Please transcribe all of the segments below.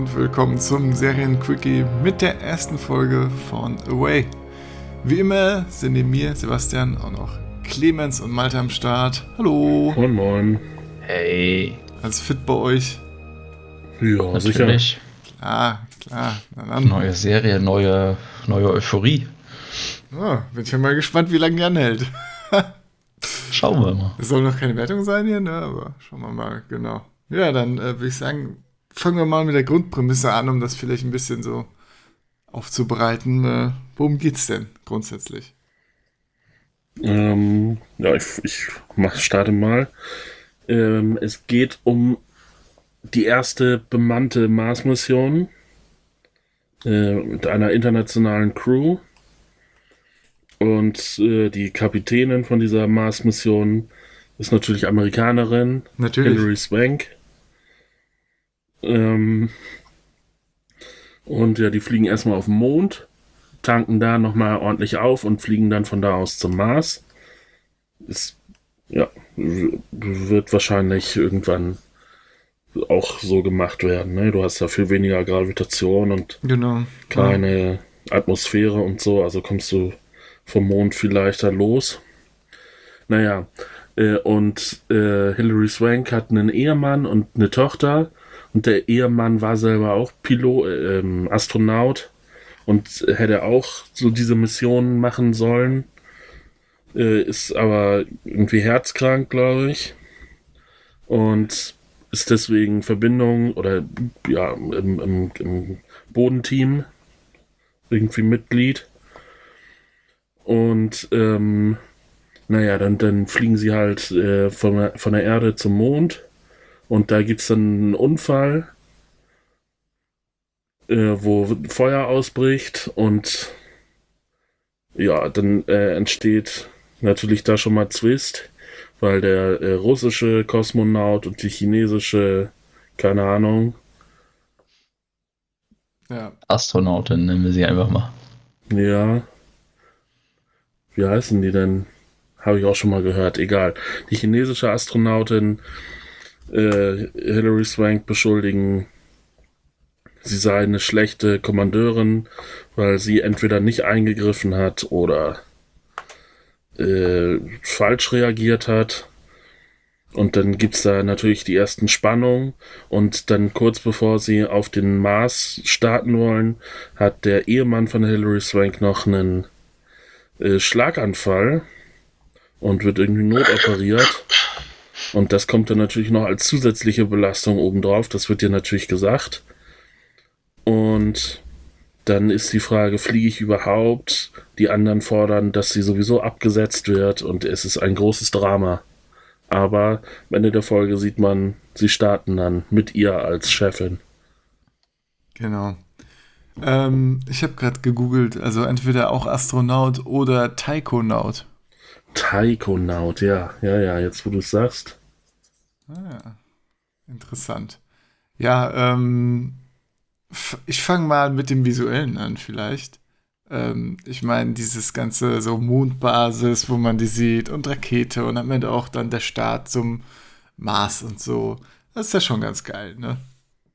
Und willkommen zum Serienquickie mit der ersten Folge von Away. Wie immer sind neben mir Sebastian auch noch Clemens und Malte am Start. Hallo. Moin, moin. Hey. Alles fit bei euch? Ja, Natürlich. sicher. Klar, klar. Neue Serie, neue, neue Euphorie. Oh, bin ich ja mal gespannt, wie lange die anhält. Schauen wir mal. Es soll noch keine Wertung sein hier, ne? aber schauen wir mal, genau. Ja, dann äh, würde ich sagen, fangen wir mal mit der Grundprämisse an, um das vielleicht ein bisschen so aufzubereiten. Äh, worum geht's denn grundsätzlich? Ähm, ja, ich, ich mach, starte mal. Ähm, es geht um die erste bemannte Mars-Mission äh, mit einer internationalen Crew. Und äh, die Kapitänin von dieser Mars-Mission ist natürlich Amerikanerin, natürlich. Hilary Swank. Ähm, und ja, die fliegen erstmal auf den Mond, tanken da nochmal ordentlich auf und fliegen dann von da aus zum Mars. Ist, ja, wird wahrscheinlich irgendwann auch so gemacht werden. Ne? Du hast ja viel weniger Gravitation und genau. keine ja. Atmosphäre und so, also kommst du vom Mond viel leichter los. Naja, äh, und äh, Hilary Swank hat einen Ehemann und eine Tochter und der Ehemann war selber auch Pilot, äh, Astronaut und hätte auch so diese Missionen machen sollen. Äh, ist aber irgendwie herzkrank, glaube ich. Und ist deswegen Verbindung oder ja, im, im, im Bodenteam irgendwie Mitglied. Und ähm, naja, dann, dann fliegen sie halt äh, von, von der Erde zum Mond und da gibt es dann einen Unfall, äh, wo Feuer ausbricht und ja, dann äh, entsteht natürlich da schon mal Zwist, weil der äh, russische Kosmonaut und die chinesische, keine Ahnung. Ja. Astronautin nennen wir sie einfach mal. Ja. Wie heißen die denn? Habe ich auch schon mal gehört. Egal. Die chinesische Astronautin äh, Hilary Swank beschuldigen, sie sei eine schlechte Kommandeurin, weil sie entweder nicht eingegriffen hat oder äh, falsch reagiert hat. Und dann gibt es da natürlich die ersten Spannungen. Und dann kurz bevor sie auf den Mars starten wollen, hat der Ehemann von Hilary Swank noch einen äh, Schlaganfall und wird irgendwie notoperiert. Und das kommt dann natürlich noch als zusätzliche Belastung obendrauf. Das wird dir natürlich gesagt. Und dann ist die Frage, fliege ich überhaupt? Die anderen fordern, dass sie sowieso abgesetzt wird und es ist ein großes Drama. Aber am Ende der Folge sieht man, sie starten dann mit ihr als Chefin. Genau. Ähm, ich habe gerade gegoogelt, also entweder auch Astronaut oder Taikonaut. Taikonaut, ja, ja, ja, jetzt wo du es sagst. Ah, interessant. Ja, ähm, ich fange mal mit dem Visuellen an, vielleicht. Ähm, ich meine, dieses ganze so Mondbasis, wo man die sieht und Rakete und am Ende auch dann der Start zum Mars und so. Das ist ja schon ganz geil, ne?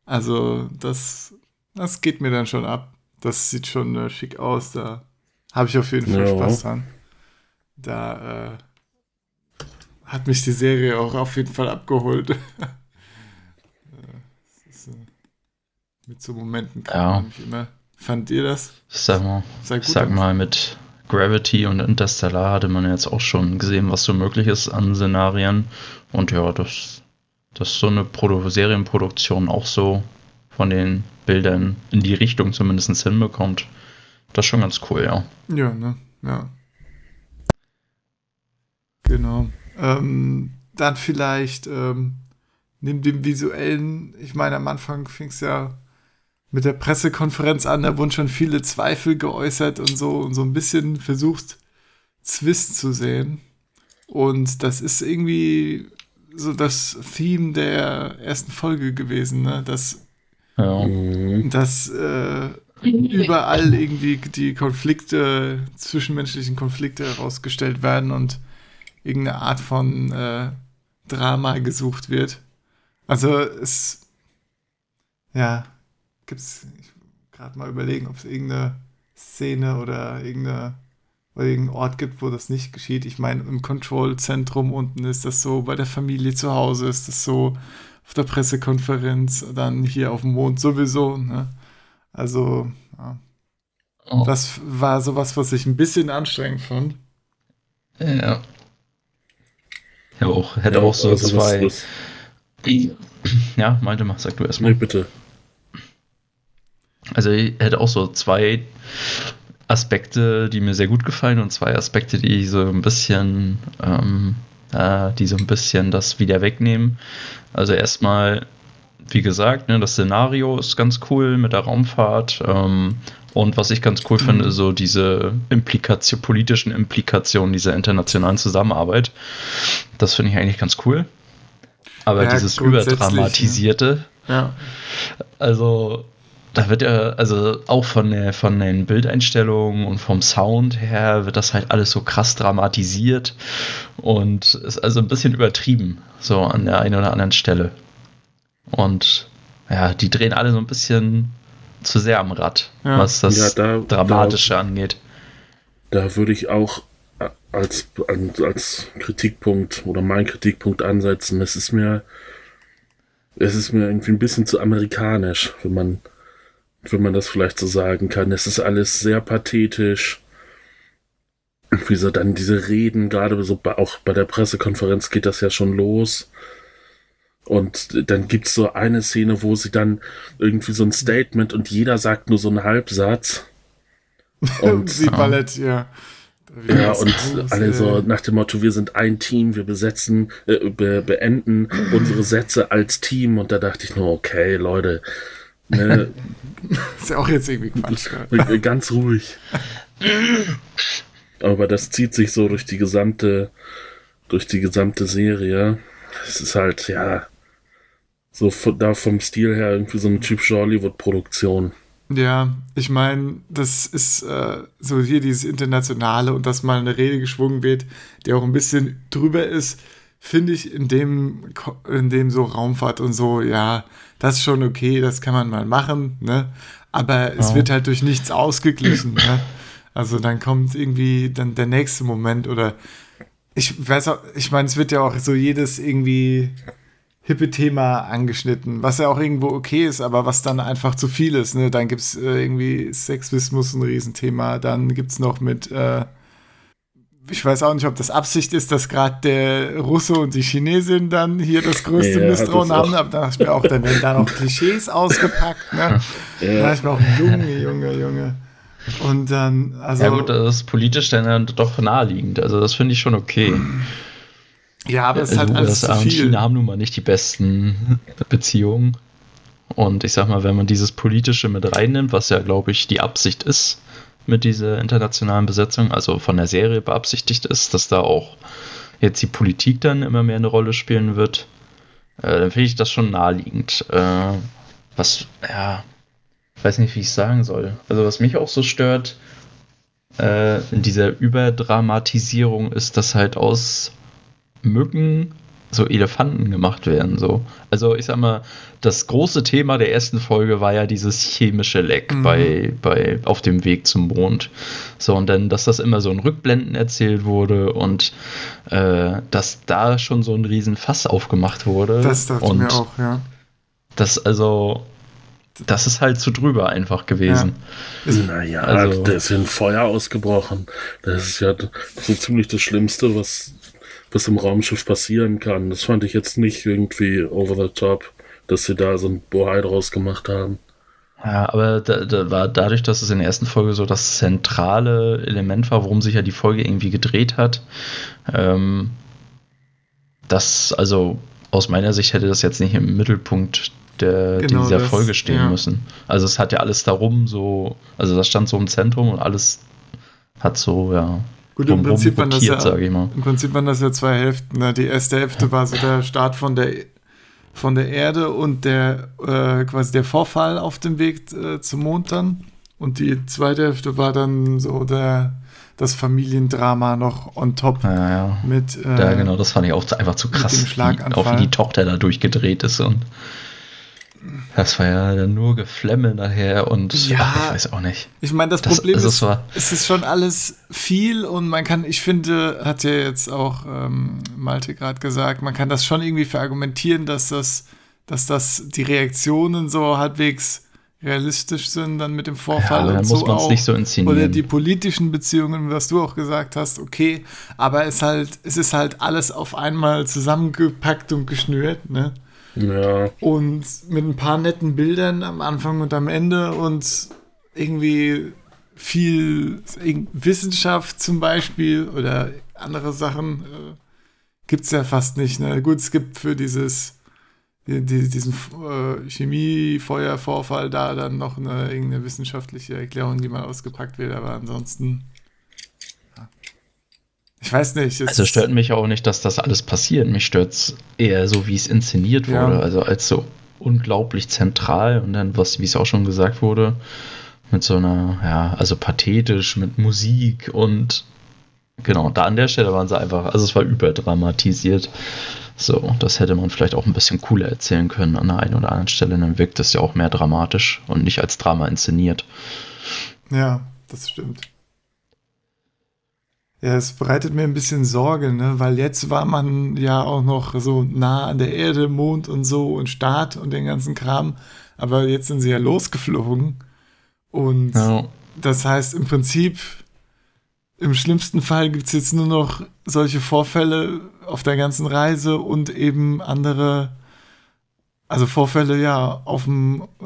Also, das, das geht mir dann schon ab. Das sieht schon äh, schick aus. Da habe ich auf jeden Fall ja. Spaß dran. Da äh, hat mich die Serie auch auf jeden Fall abgeholt. ist, äh, mit so Momenten kann ja. immer. Fand ihr das? Sag mal, sag mal, mit Gravity und Interstellar hatte man jetzt auch schon gesehen, was so möglich ist an Szenarien. Und ja, das, dass so eine Produ Serienproduktion auch so von den Bildern in die Richtung zumindest hinbekommt, das ist schon ganz cool, ja. Ja, ne? Ja. Genau. Ähm, dann vielleicht ähm, neben dem visuellen, ich meine, am Anfang fing es ja mit der Pressekonferenz an, da wurden schon viele Zweifel geäußert und so und so ein bisschen versucht, Zwist zu sehen. Und das ist irgendwie so das Theme der ersten Folge gewesen, ne? Dass, ja. dass äh, überall irgendwie die Konflikte, zwischenmenschlichen Konflikte herausgestellt werden und irgendeine Art von äh, Drama gesucht wird. Also es, ja, gibt's, ich gerade mal überlegen, ob es irgendeine Szene oder irgendeine oder irgendeinen Ort gibt, wo das nicht geschieht. Ich meine, im Control-Zentrum unten ist das so, bei der Familie zu Hause ist das so, auf der Pressekonferenz, dann hier auf dem Mond sowieso. Ne? Also, ja. oh. das war sowas, was ich ein bisschen anstrengend fand. Ja. Ja, auch, hätte ja, auch so also zwei. Was, was ja, meinte mal, sag du erstmal. Nee, bitte. Also ich hätte auch so zwei Aspekte, die mir sehr gut gefallen und zwei Aspekte, die so ein bisschen, ähm, äh, die so ein bisschen das wieder wegnehmen. Also erstmal, wie gesagt, ne, das Szenario ist ganz cool mit der Raumfahrt. Ähm, und was ich ganz cool finde, so diese Implikation, politischen Implikationen dieser internationalen Zusammenarbeit. Das finde ich eigentlich ganz cool. Aber ja, dieses überdramatisierte, ja. also da wird ja, also auch von, der, von den Bildeinstellungen und vom Sound her wird das halt alles so krass dramatisiert und ist also ein bisschen übertrieben, so an der einen oder anderen Stelle. Und ja, die drehen alle so ein bisschen zu sehr am Rad, ja. was das ja, da, Dramatische da, angeht. Da würde ich auch als, als Kritikpunkt oder mein Kritikpunkt ansetzen. Es ist mir, es ist mir irgendwie ein bisschen zu amerikanisch, wenn man, wenn man das vielleicht so sagen kann. Es ist alles sehr pathetisch. Wie so dann diese Reden, gerade so bei, auch bei der Pressekonferenz geht das ja schon los. Und dann gibt's so eine Szene, wo sie dann irgendwie so ein Statement und jeder sagt nur so einen Halbsatz. Und sie Ballett, ja. Ja, und alle so nach dem Motto, wir sind ein Team, wir besetzen, äh, be beenden unsere Sätze als Team. Und da dachte ich nur, okay, Leute. Ne, ist ja auch jetzt irgendwie Quatsch. Ganz ruhig. Aber das zieht sich so durch die gesamte, durch die gesamte Serie. Es ist halt, ja, so da vom Stil her irgendwie so eine typische Hollywood-Produktion. Ja, ich meine, das ist äh, so hier dieses Internationale und dass mal eine Rede geschwungen wird, die auch ein bisschen drüber ist, finde ich in dem, in dem so Raumfahrt und so, ja, das ist schon okay, das kann man mal machen, ne? Aber es ja. wird halt durch nichts ausgeglichen, ne? Also dann kommt irgendwie dann der nächste Moment oder ich weiß auch, ich meine, es wird ja auch so jedes irgendwie hippe Thema angeschnitten, was ja auch irgendwo okay ist, aber was dann einfach zu viel ist. Ne? Dann gibt es äh, irgendwie Sexismus ein Riesenthema, dann gibt es noch mit, äh, ich weiß auch nicht, ob das Absicht ist, dass gerade der Russe und die Chinesin dann hier das größte ja, Misstrauen haben, aber da dachte ich mir auch, dann werden da noch Klischees ausgepackt. Ne? Ja. Da dachte ich mir auch, Junge, Junge, Junge. Und dann, also. Ja, gut, das ist politisch dann doch naheliegend. Also, das finde ich schon okay. Ja, aber es ist halt alles USA und China haben nun mal nicht die besten Beziehungen. Und ich sag mal, wenn man dieses Politische mit reinnimmt, was ja, glaube ich, die Absicht ist mit dieser internationalen Besetzung, also von der Serie beabsichtigt ist, dass da auch jetzt die Politik dann immer mehr eine Rolle spielen wird, äh, dann finde ich das schon naheliegend. Äh, was, ja, ich weiß nicht, wie ich sagen soll. Also, was mich auch so stört, äh, in dieser Überdramatisierung ist, dass halt aus Mücken so Elefanten gemacht werden. So. Also ich sag mal, das große Thema der ersten Folge war ja dieses chemische Leck mhm. bei, bei auf dem Weg zum Mond. So, und dann, dass das immer so in Rückblenden erzählt wurde und äh, dass da schon so ein Riesenfass aufgemacht wurde. Das dachte und mir auch, ja. Das also. Das ist halt zu drüber einfach gewesen. Ja. Naja, also, da ist ein Feuer ausgebrochen. Das ist ja so ziemlich das Schlimmste, was was im Raumschiff passieren kann. Das fand ich jetzt nicht irgendwie over the top, dass sie da so ein Bohai draus gemacht haben. Ja, aber da, da war dadurch, dass es in der ersten Folge so das zentrale Element war, worum sich ja die Folge irgendwie gedreht hat, ähm, das, also aus meiner Sicht hätte das jetzt nicht im Mittelpunkt der, genau dieser das, Folge stehen ja. müssen. Also es hat ja alles darum so, also das stand so im Zentrum und alles hat so, ja, Gut, im Prinzip, waren das ja, im Prinzip waren das ja zwei Hälften. Ne? Die erste Hälfte war so der Start von der, von der Erde und der äh, quasi der Vorfall auf dem Weg äh, zum Mond dann. Und die zweite Hälfte war dann so der, das Familiendrama noch on top. Ja, ja. Mit, äh, ja, genau, das fand ich auch einfach zu krass, wie, auch wie die Tochter da durchgedreht ist. Und Das war ja dann nur Geflemme nachher und ja, ach, ich weiß auch nicht. Ich meine, das, das, Problem ist, war es ist schon alles viel und man kann, ich finde, hat ja jetzt auch ähm, Malte gerade gesagt, man kann das schon irgendwie verargumentieren, dass das, dass das die Reaktionen so halbwegs realistisch sind dann mit dem Vorfall ja, und muss so auch. Nicht so inszenieren. Oder die politischen Beziehungen, was du auch gesagt hast, okay, aber es halt, es ist halt alles auf einmal zusammengepackt und geschnürt, ne? Ja. Und mit ein paar netten Bildern am Anfang und am Ende und irgendwie viel Wissenschaft zum Beispiel oder andere Sachen äh, gibt es ja fast nicht. Ne? Gut, es gibt für dieses die, die, diesen äh, Chemiefeuervorfall da dann noch eine irgendeine wissenschaftliche Erklärung, die mal ausgepackt wird, aber ansonsten ich weiß nicht. Also stört mich auch nicht, dass das alles passiert. Mich stört es eher so, wie es inszeniert wurde. Ja. Also als so unglaublich zentral und dann, was, wie es auch schon gesagt wurde, mit so einer, ja, also pathetisch, mit Musik und genau, da an der Stelle waren sie einfach, also es war überdramatisiert. So, das hätte man vielleicht auch ein bisschen cooler erzählen können an der einen oder anderen Stelle. Dann wirkt es ja auch mehr dramatisch und nicht als Drama inszeniert. Ja, das stimmt. Ja, es bereitet mir ein bisschen Sorge, ne? weil jetzt war man ja auch noch so nah an der Erde, Mond und so und Start und den ganzen Kram. Aber jetzt sind sie ja losgeflogen. Und ja. das heißt im Prinzip, im schlimmsten Fall gibt es jetzt nur noch solche Vorfälle auf der ganzen Reise und eben andere, also Vorfälle ja auf dem, äh,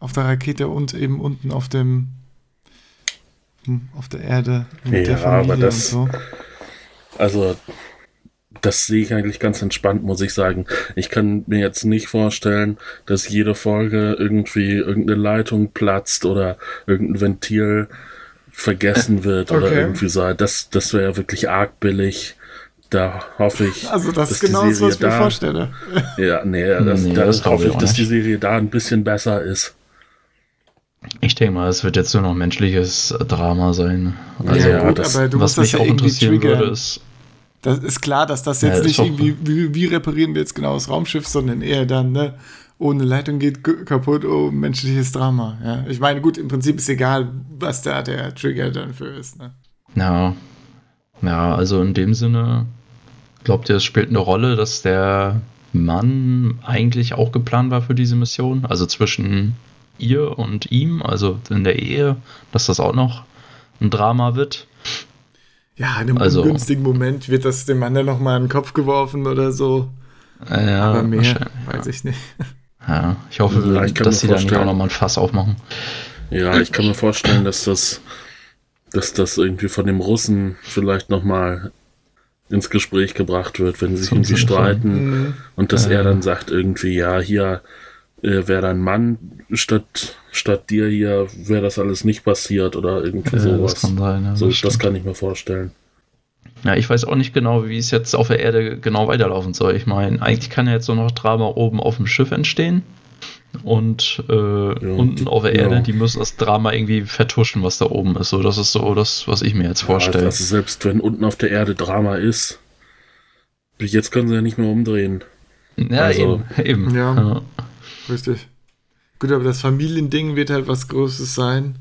auf der Rakete und eben unten auf dem auf der Erde mit ja, der Familie aber das, und so. Also, das sehe ich eigentlich ganz entspannt, muss ich sagen. Ich kann mir jetzt nicht vorstellen, dass jede Folge irgendwie irgendeine Leitung platzt oder irgendein Ventil vergessen wird okay. oder irgendwie so. Das, das wäre ja wirklich arg billig. Da hoffe ich. Also, das ist genau das, was ich mir vorstelle. Ja, nee, das, nee, da das hoffe ich, dass die Serie da ein bisschen besser ist. Ich denke mal, es wird jetzt nur noch menschliches Drama sein. Also, ja, gut, das, was mich ja auch interessieren triggern. würde, ist. Das ist klar, dass das jetzt ja, nicht irgendwie, wie, wie, reparieren wir jetzt genau das Raumschiff, sondern eher dann, ne, ohne Leitung geht kaputt, oh, menschliches Drama. Ja. Ich meine, gut, im Prinzip ist egal, was da der Trigger dann für ist. Ne? Ja. Ja, also in dem Sinne, glaubt ihr, es spielt eine Rolle, dass der Mann eigentlich auch geplant war für diese Mission? Also zwischen ihr und ihm, also in der Ehe, dass das auch noch ein Drama wird. Ja, in einem also, ungünstigen Moment wird das dem Mann dann nochmal in den Kopf geworfen oder so. Ja, Aber mehr weiß ich nicht. Ja, ich hoffe, ja, ich dass sie da nicht auch nochmal ein Fass aufmachen. Ja, ich kann mir vorstellen, dass das, dass das irgendwie von dem Russen vielleicht nochmal ins Gespräch gebracht wird, wenn sie sich irgendwie streiten mhm. und dass äh, er dann sagt irgendwie, ja, hier, äh, wäre dein Mann statt, statt dir hier, wäre das alles nicht passiert oder irgendwie ja, sowas. Das kann sein, ja, so, das, das kann ich mir vorstellen. Ja, ich weiß auch nicht genau, wie es jetzt auf der Erde genau weiterlaufen soll. Ich meine, eigentlich kann ja jetzt nur noch Drama oben auf dem Schiff entstehen. Und äh, ja, unten auf der Erde, ja. die müssen das Drama irgendwie vertuschen, was da oben ist. So, das ist so das, was ich mir jetzt vorstelle. Also selbst wenn unten auf der Erde Drama ist, jetzt können sie ja nicht mehr umdrehen. Ja, also, eben. eben. Ja. Richtig. Gut, aber das Familiending wird halt was Großes sein.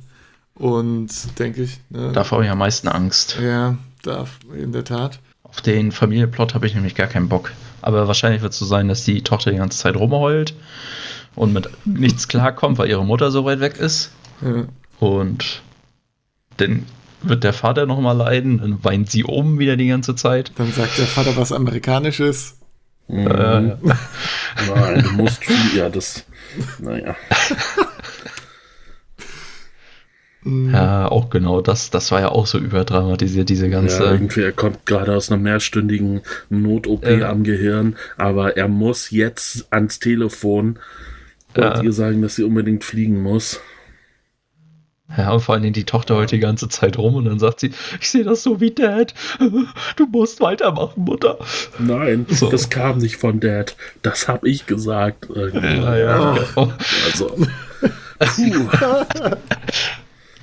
Und denke ich. Ne? Davor habe ich am meisten Angst. Ja, darf, in der Tat. Auf den Familienplot habe ich nämlich gar keinen Bock. Aber wahrscheinlich wird es so sein, dass die Tochter die ganze Zeit rumheult und mit nichts klarkommt, weil ihre Mutter so weit weg ist. Ja. Und dann wird der Vater nochmal leiden, dann weint sie oben wieder die ganze Zeit. Dann sagt der Vater was Amerikanisches. Mhm. Äh, Nein, du musst viel, ja, das, naja. Ja, auch genau, das, das war ja auch so überdramatisiert, diese ganze. Ja, irgendwie, er kommt gerade aus einer mehrstündigen Not-OP äh, am Gehirn, aber er muss jetzt ans Telefon und ja. ihr sagen, dass sie unbedingt fliegen muss. Ja, und vor allem die Tochter heute die ganze Zeit rum und dann sagt sie, ich sehe das so wie Dad. Du musst weitermachen, Mutter. Nein, so. das kam nicht von Dad. Das habe ich gesagt. Ja, ja, genau. Also.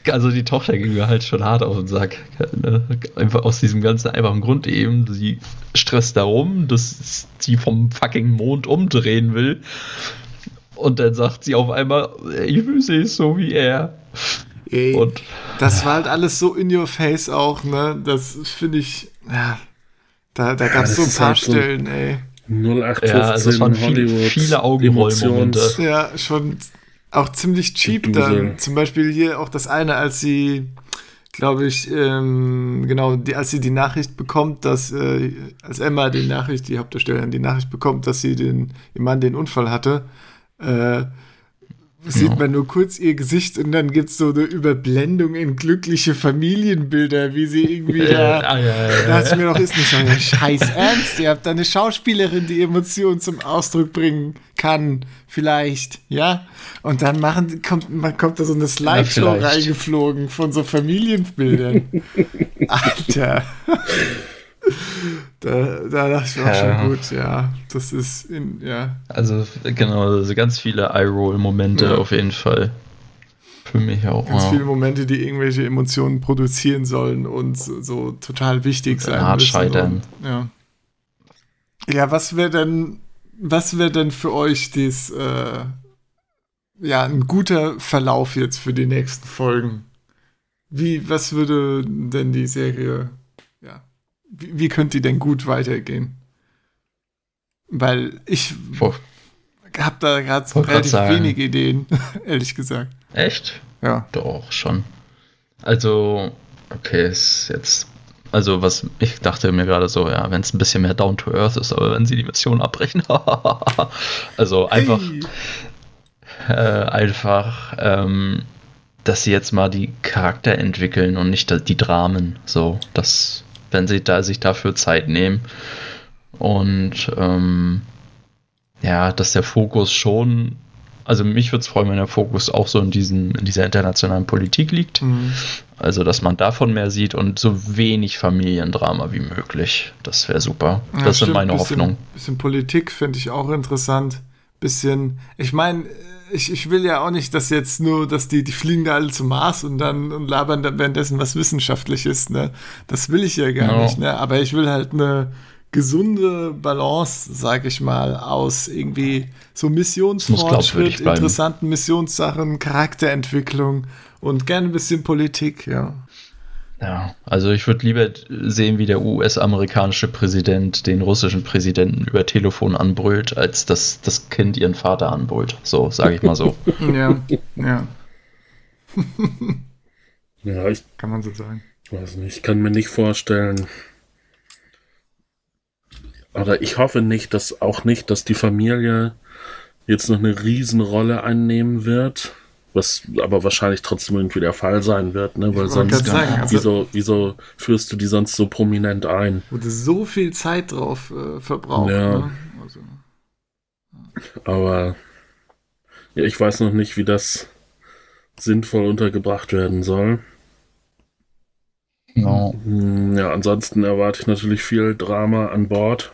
also die Tochter ging mir halt schon hart auf den Sack. Ne? Einfach aus diesem ganzen einfachen Grund eben. Sie stresst darum, dass sie vom fucking Mond umdrehen will Und dann sagt sie auf einmal, ich will sie so wie er. Ey, und das war halt alles so in your face auch, ne? Das finde ich, ja, da, da gab es so ein paar halt Stellen, so ey. 0815 ja, also es waren Hollywood, viele Augenrollmomente. Ja, schon auch ziemlich cheap dann. Zum Beispiel hier auch das eine, als sie, glaube ich, ähm, genau, die, als sie die Nachricht bekommt, dass, äh, als Emma die Nachricht, die Hauptdarstellerin die Nachricht bekommt, dass sie den, ihr Mann den Unfall hatte, äh, sieht man nur kurz ihr Gesicht und dann gibt es so eine Überblendung in glückliche Familienbilder, wie sie irgendwie da. ah, ja, ja, ja. Da dachte ich mir doch, ist nicht euer Scheiß Ernst. Ihr habt da eine Schauspielerin, die Emotionen zum Ausdruck bringen kann, vielleicht, ja? Und dann machen, kommt, man kommt da so eine Slideshow reingeflogen von so Familienbildern. Alter. Da, da dachte ich mir auch schon gut, ja. Das ist in, ja. Also, genau, also ganz viele Eye-Roll-Momente ja. auf jeden Fall. Für mich auch. Ganz wow. viele Momente, die irgendwelche Emotionen produzieren sollen und so, so total wichtig sein Art müssen. Scheitern. Und, ja. Ja, was wäre denn, was wäre denn für euch dies, äh, ja, ein guter Verlauf jetzt für die nächsten Folgen? Wie, was würde denn die Serie wie, wie könnte die denn gut weitergehen? Weil ich habe da gerade relativ wenige Ideen, ehrlich gesagt. Echt? Ja. Doch, schon. Also, okay, ist jetzt. Also, was ich dachte mir gerade so, ja, wenn es ein bisschen mehr down to earth ist, aber wenn sie die Mission abbrechen, also einfach, hey. äh, einfach, ähm, dass sie jetzt mal die Charakter entwickeln und nicht die Dramen, so, das wenn sie da sich dafür Zeit nehmen. Und ähm, ja, dass der Fokus schon, also mich würde es freuen, wenn der Fokus auch so in, diesen, in dieser internationalen Politik liegt. Mhm. Also, dass man davon mehr sieht und so wenig Familiendrama wie möglich. Das wäre super. Ja, das stimmt, sind meine bisschen, Hoffnungen. Bisschen Politik finde ich auch interessant. Bisschen, ich meine, ich, ich will ja auch nicht, dass jetzt nur, dass die, die fliegen da alle zum Mars und dann und labern dann währenddessen was Wissenschaftliches, ne? Das will ich ja gar no. nicht, ne? Aber ich will halt eine gesunde Balance, sag ich mal, aus irgendwie so Missionsfortschritt, interessanten Missionssachen, Charakterentwicklung und gerne ein bisschen Politik, ja. Ja, also ich würde lieber sehen, wie der US-amerikanische Präsident den russischen Präsidenten über Telefon anbrüllt, als dass das Kind ihren Vater anbrüllt. So, sage ich mal so. ja, ja. ja, ich kann man so sagen. Weiß nicht, ich kann mir nicht vorstellen. Oder ich hoffe nicht, dass auch nicht, dass die Familie jetzt noch eine Riesenrolle einnehmen wird was aber wahrscheinlich trotzdem irgendwie der Fall sein wird, ne? Weil sonst, sagen, also, wieso, wieso führst du die sonst so prominent ein? Wurde so viel Zeit drauf äh, verbraucht, ja. Ne? Also, Aber ja, ich weiß noch nicht, wie das sinnvoll untergebracht werden soll. No. Hm, ja, ansonsten erwarte ich natürlich viel Drama an Bord.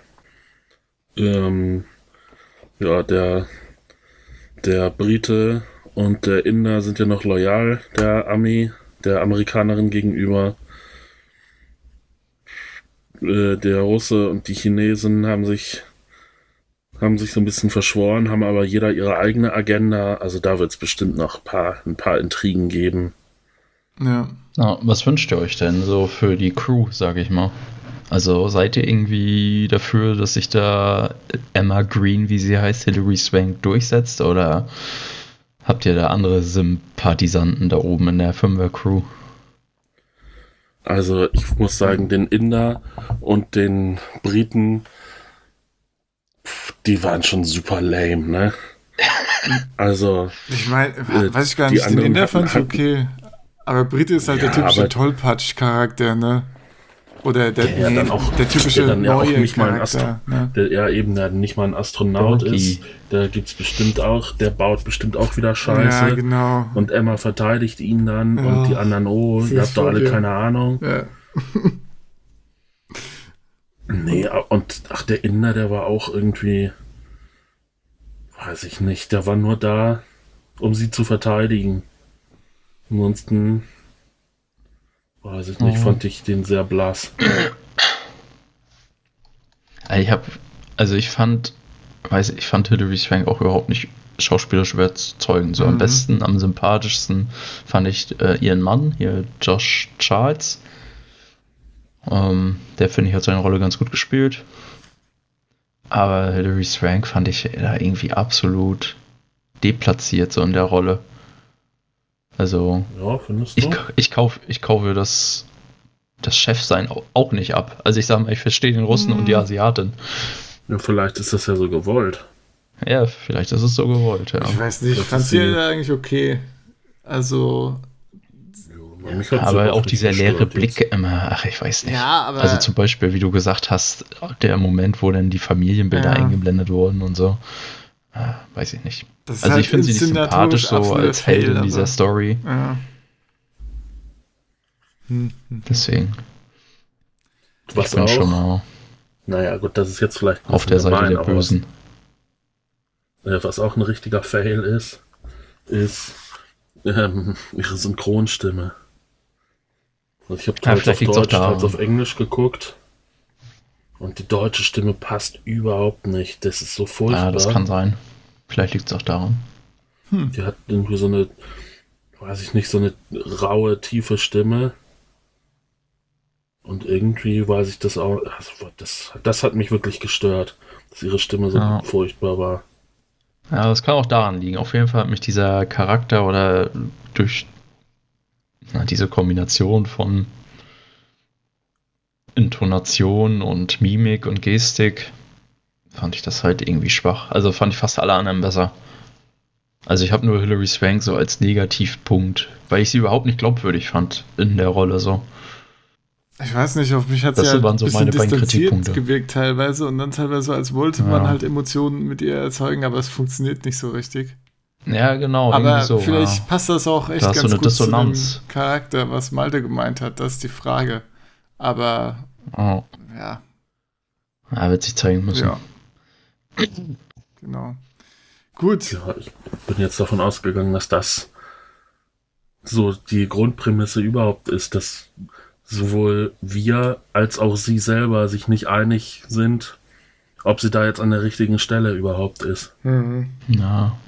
Ähm, ja, der, der Brite und der Inder sind ja noch loyal der Armee, der Amerikanerin gegenüber. Äh, der Russe und die Chinesen haben sich haben sich so ein bisschen verschworen, haben aber jeder ihre eigene Agenda. Also da wird es bestimmt noch ein paar, ein paar Intrigen geben. Ja. Na, was wünscht ihr euch denn so für die Crew, sage ich mal? Also seid ihr irgendwie dafür, dass sich da Emma Green, wie sie heißt, Hilary Swank durchsetzt? Oder Habt ihr da andere Sympathisanten da oben in der Firmware-Crew? Also ich muss sagen, den Inder und den Briten, die waren schon super lame, ne? Also. Ich meine, äh, weiß ich gar nicht, den Inder fand ich okay. Aber Brite ist halt ja, der typische Tollpatsch-Charakter, ne? Oder der, der, nee, auch, der typische der dann ja neue auch nicht mal ein Astro ne? der ja eben der nicht mal ein Astronaut ist. Da gibt es bestimmt auch, der baut bestimmt auch wieder Scheiße. Ja, genau. Und Emma verteidigt ihn dann ja, und die anderen, oh, ihr habt doch alle ja. keine Ahnung. Ja. nee, und ach, der Inder, der war auch irgendwie, weiß ich nicht, der war nur da, um sie zu verteidigen. Ansonsten Weiß ich nicht, oh. fand ich den sehr blass. Ich habe, also ich fand weiß ich fand Hilary Swank auch überhaupt nicht schauspielerisch überzeugend. So mhm. am besten, am sympathischsten fand ich äh, ihren Mann, hier Josh Charles. Ähm, der finde ich hat seine Rolle ganz gut gespielt. Aber Hilary Swank fand ich da irgendwie absolut deplatziert so in der Rolle. Also, ja, findest du? Ich, ich, kauf, ich kaufe das, das Chefsein auch nicht ab. Also ich sage mal, ich verstehe den Russen mhm. und die mhm. Asiatin. Ja, vielleicht ist das ja so gewollt. Ja, vielleicht ist es so gewollt, ja. Ich weiß nicht, ich fand sie eigentlich okay. Also. Ja, aber auch dieser leere Blick jetzt. immer, ach, ich weiß nicht. Ja, aber also zum Beispiel, wie du gesagt hast, der Moment, wo dann die Familienbilder ja. eingeblendet wurden und so. Weiß ich nicht. also halt ich finde sie nicht sympathisch so als Held in dieser Story. Ja. Hm, hm, hm. Deswegen. Was ich bin auch? schon mal. Naja, gut, das ist jetzt vielleicht auf der Seite der Bösen. Äh, was auch ein richtiger Fail ist, ist ähm, ihre Synchronstimme. Also ich habe teils auf Deutsch, teils auf Englisch geguckt. Und die deutsche Stimme passt überhaupt nicht. Das ist so furchtbar. Ja, das kann sein. Vielleicht liegt es auch daran. Hm. Die hat irgendwie so eine, weiß ich nicht, so eine raue, tiefe Stimme. Und irgendwie weiß ich das auch. Also das, das hat mich wirklich gestört, dass ihre Stimme so ja. furchtbar war. Ja, das kann auch daran liegen. Auf jeden Fall hat mich dieser Charakter oder durch na, diese Kombination von Intonation und Mimik und Gestik fand ich das halt irgendwie schwach. Also fand ich fast alle anderen besser. Also ich habe nur Hilary Swank so als Negativpunkt, weil ich sie überhaupt nicht glaubwürdig fand in der Rolle so. Ich weiß nicht, auf mich hat sie halt ein so bisschen distanziert gewirkt teilweise und dann teilweise, als wollte ja. man halt Emotionen mit ihr erzeugen, aber es funktioniert nicht so richtig. Ja, genau. Aber so, vielleicht ja. passt das auch echt da ganz so gut Dissonanz. zu dem Charakter, was Malte gemeint hat, das ist die Frage. Aber oh. ja. Er wird sich zeigen müssen. Ja. genau. Gut. Ja, ich bin jetzt davon ausgegangen, dass das so die Grundprämisse überhaupt ist, dass sowohl wir als auch sie selber sich nicht einig sind, ob sie da jetzt an der richtigen Stelle überhaupt ist. Mhm. Ja.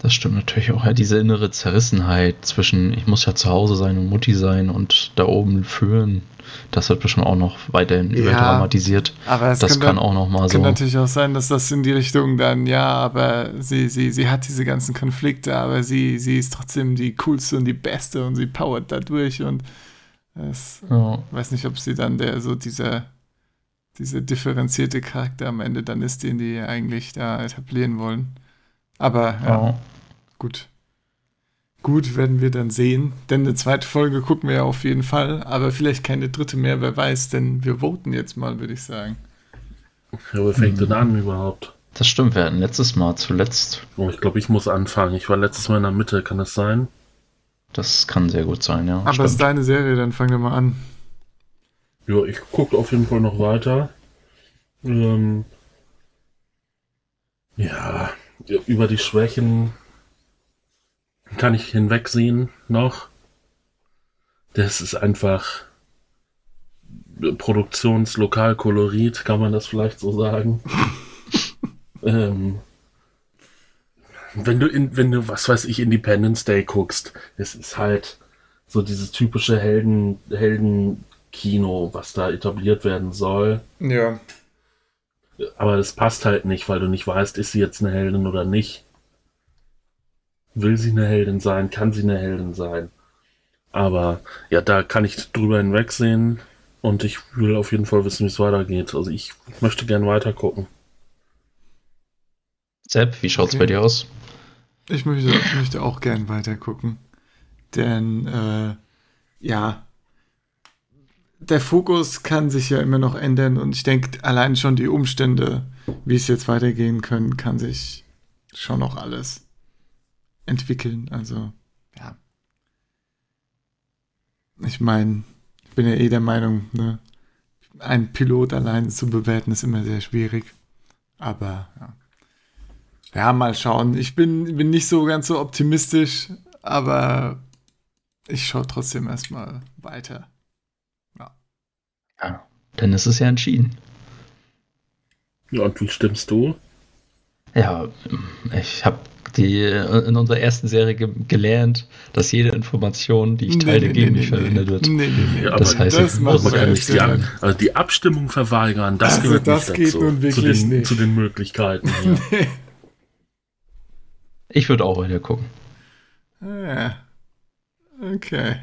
Das stimmt natürlich auch. Ja, diese innere Zerrissenheit zwischen, ich muss ja zu Hause sein und Mutti sein und da oben führen, das wird bestimmt auch noch weiterhin ja, überdramatisiert. Aber das kann, auch noch mal so. Kann natürlich auch sein, dass das in die Richtung dann, ja, aber sie, sie, sie hat diese ganzen Konflikte, aber sie, sie ist trotzdem die coolste und die beste und sie powert da durch und es, ja. weiß nicht, ob sie dann der so dieser diese differenzierte Charakter am Ende dann ist, den die eigentlich da etablieren wollen. Aber ja, oh. gut. Gut, werden wir dann sehen. Denn eine zweite Folge gucken wir ja auf jeden Fall. Aber vielleicht keine dritte mehr, wer weiß. Denn wir voten jetzt mal, würde ich sagen. Ja, wer fängt denn an überhaupt? Das stimmt, wir hatten letztes Mal zuletzt. Oh, ich glaube, ich muss anfangen. Ich war letztes Mal in der Mitte, kann das sein? Das kann sehr gut sein, ja. Aber es ist deine Serie, dann fang doch mal an. Ja, ich gucke auf jeden Fall noch weiter. Ähm, ja, über die Schwächen kann ich hinwegsehen noch. Das ist einfach Produktionslokalkolorit, kann man das vielleicht so sagen. ähm, wenn du in, wenn du, was weiß ich, Independence Day guckst, es ist halt so dieses typische Helden, Heldenkino, was da etabliert werden soll. Ja. Aber das passt halt nicht, weil du nicht weißt, ist sie jetzt eine Heldin oder nicht. Will sie eine Heldin sein? Kann sie eine Heldin sein? Aber ja, da kann ich drüber hinwegsehen und ich will auf jeden Fall wissen, wie es weitergeht. Also ich möchte gern weiter gucken. Sepp, wie schaut's okay. bei dir aus? Ich möchte, möchte auch gern weiter gucken. Denn äh, ja, der Fokus kann sich ja immer noch ändern und ich denke, allein schon die Umstände, wie es jetzt weitergehen können, kann sich schon noch alles entwickeln. Also, ja. Ich meine, ich bin ja eh der Meinung, ne, ein Pilot allein zu bewerten ist immer sehr schwierig. Aber ja. Ja, mal schauen. Ich bin, bin nicht so ganz so optimistisch, aber ich schaue trotzdem erstmal weiter. Ja. Ja, denn es ist ja entschieden. Ja, und wie stimmst du? Ja, ich habe die in unserer ersten Serie ge gelernt, dass jede Information, die ich teile, nee, gegen nee, mich verwendet wird. Nee, nee, nee. Das heißt, das ich muss nicht die, also die Abstimmung verweigern. Das also das geht dazu, nun wirklich zu den, nicht. Zu den Möglichkeiten. Ja. ich würde auch weiter gucken. Ja. Okay.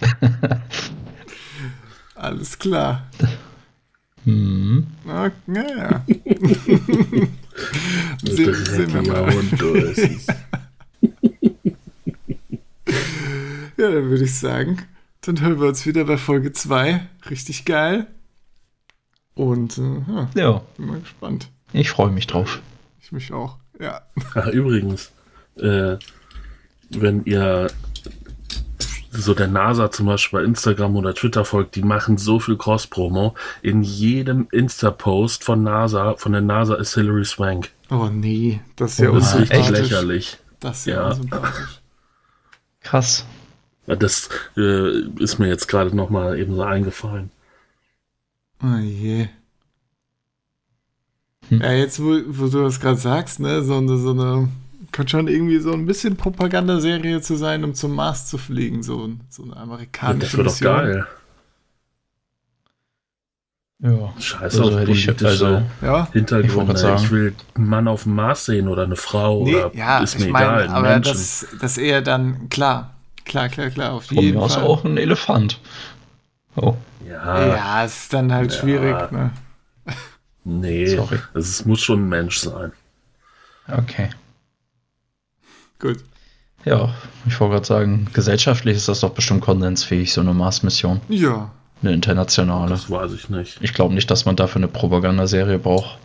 Alles klar. Hm. Na, ja. sehen, sehen wir mal. ja, dann würde ich sagen, dann hören wir uns wieder bei Folge 2. Richtig geil. Und äh, ja, ja. bin mal gespannt. Ich freue mich drauf. Ich mich auch, ja. Ach, übrigens, äh, wenn ihr so der NASA zum Beispiel bei Instagram oder Twitter folgt, die machen so viel Cross-Promo. In jedem Insta-Post von NASA, von der NASA ist Hillary Swank. Oh nee, das ist ja oh, das ist echt lächerlich. Das ist ja, ja. Krass. Das äh, ist mir jetzt gerade nochmal eben so eingefallen. Oh je. Hm. Ja, jetzt, wo, wo du das gerade sagst, ne, so eine, so eine könnte schon irgendwie so ein bisschen Propagandaserie zu sein, um zum Mars zu fliegen, so, so eine amerikanische Das wird doch geil. Ja. Scheiße also auf politische also, ja, Hintergründe. Ich, ich, will einen Mann auf dem Mars sehen oder eine Frau nee, oder ja, ist mir mein, egal. Aber Menschen. das, das eher dann, klar, klar, klar, klar, auf Von jeden Fall. auch ein Elefant. Oh. Ja. Ja, ist dann halt ja. schwierig, ne? Nee, Sorry. es muss schon ein Mensch sein. Okay. Gut. Ja, ich wollte gerade sagen, gesellschaftlich ist das doch bestimmt konsensfähig, so eine Mars-Mission. Ja. Eine internationale. Das weiß ich nicht. Ich glaube nicht, dass man dafür eine Propagandaserie braucht.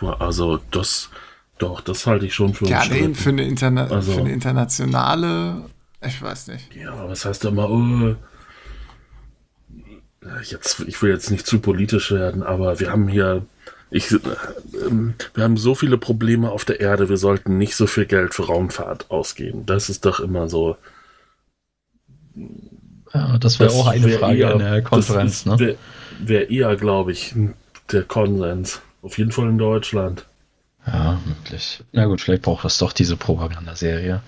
Also, das, doch, das halte ich schon für Ja, nee, für eine, Interna also, für eine internationale, ich weiß nicht. Ja, was heißt da mal, oh, jetzt, ich will jetzt nicht zu politisch werden, aber wir haben hier ich, äh, wir haben so viele Probleme auf der Erde, wir sollten nicht so viel Geld für Raumfahrt ausgeben. Das ist doch immer so. Ja, das wäre auch eine wär Frage eher, in der Konferenz, ne? Wäre wär eher, glaube ich, der Konsens. Auf jeden Fall in Deutschland. Ja, möglich. Na gut, vielleicht braucht es doch diese Propagandaserie.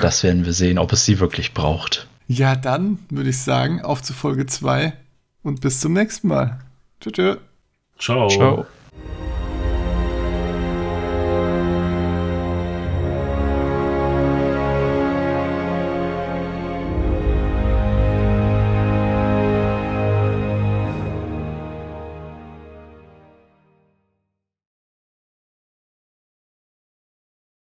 Das werden wir sehen, ob es sie wirklich braucht. Ja, dann würde ich sagen, auf zu Folge 2 und bis zum nächsten Mal. Tschüss. Ciao. Ciao.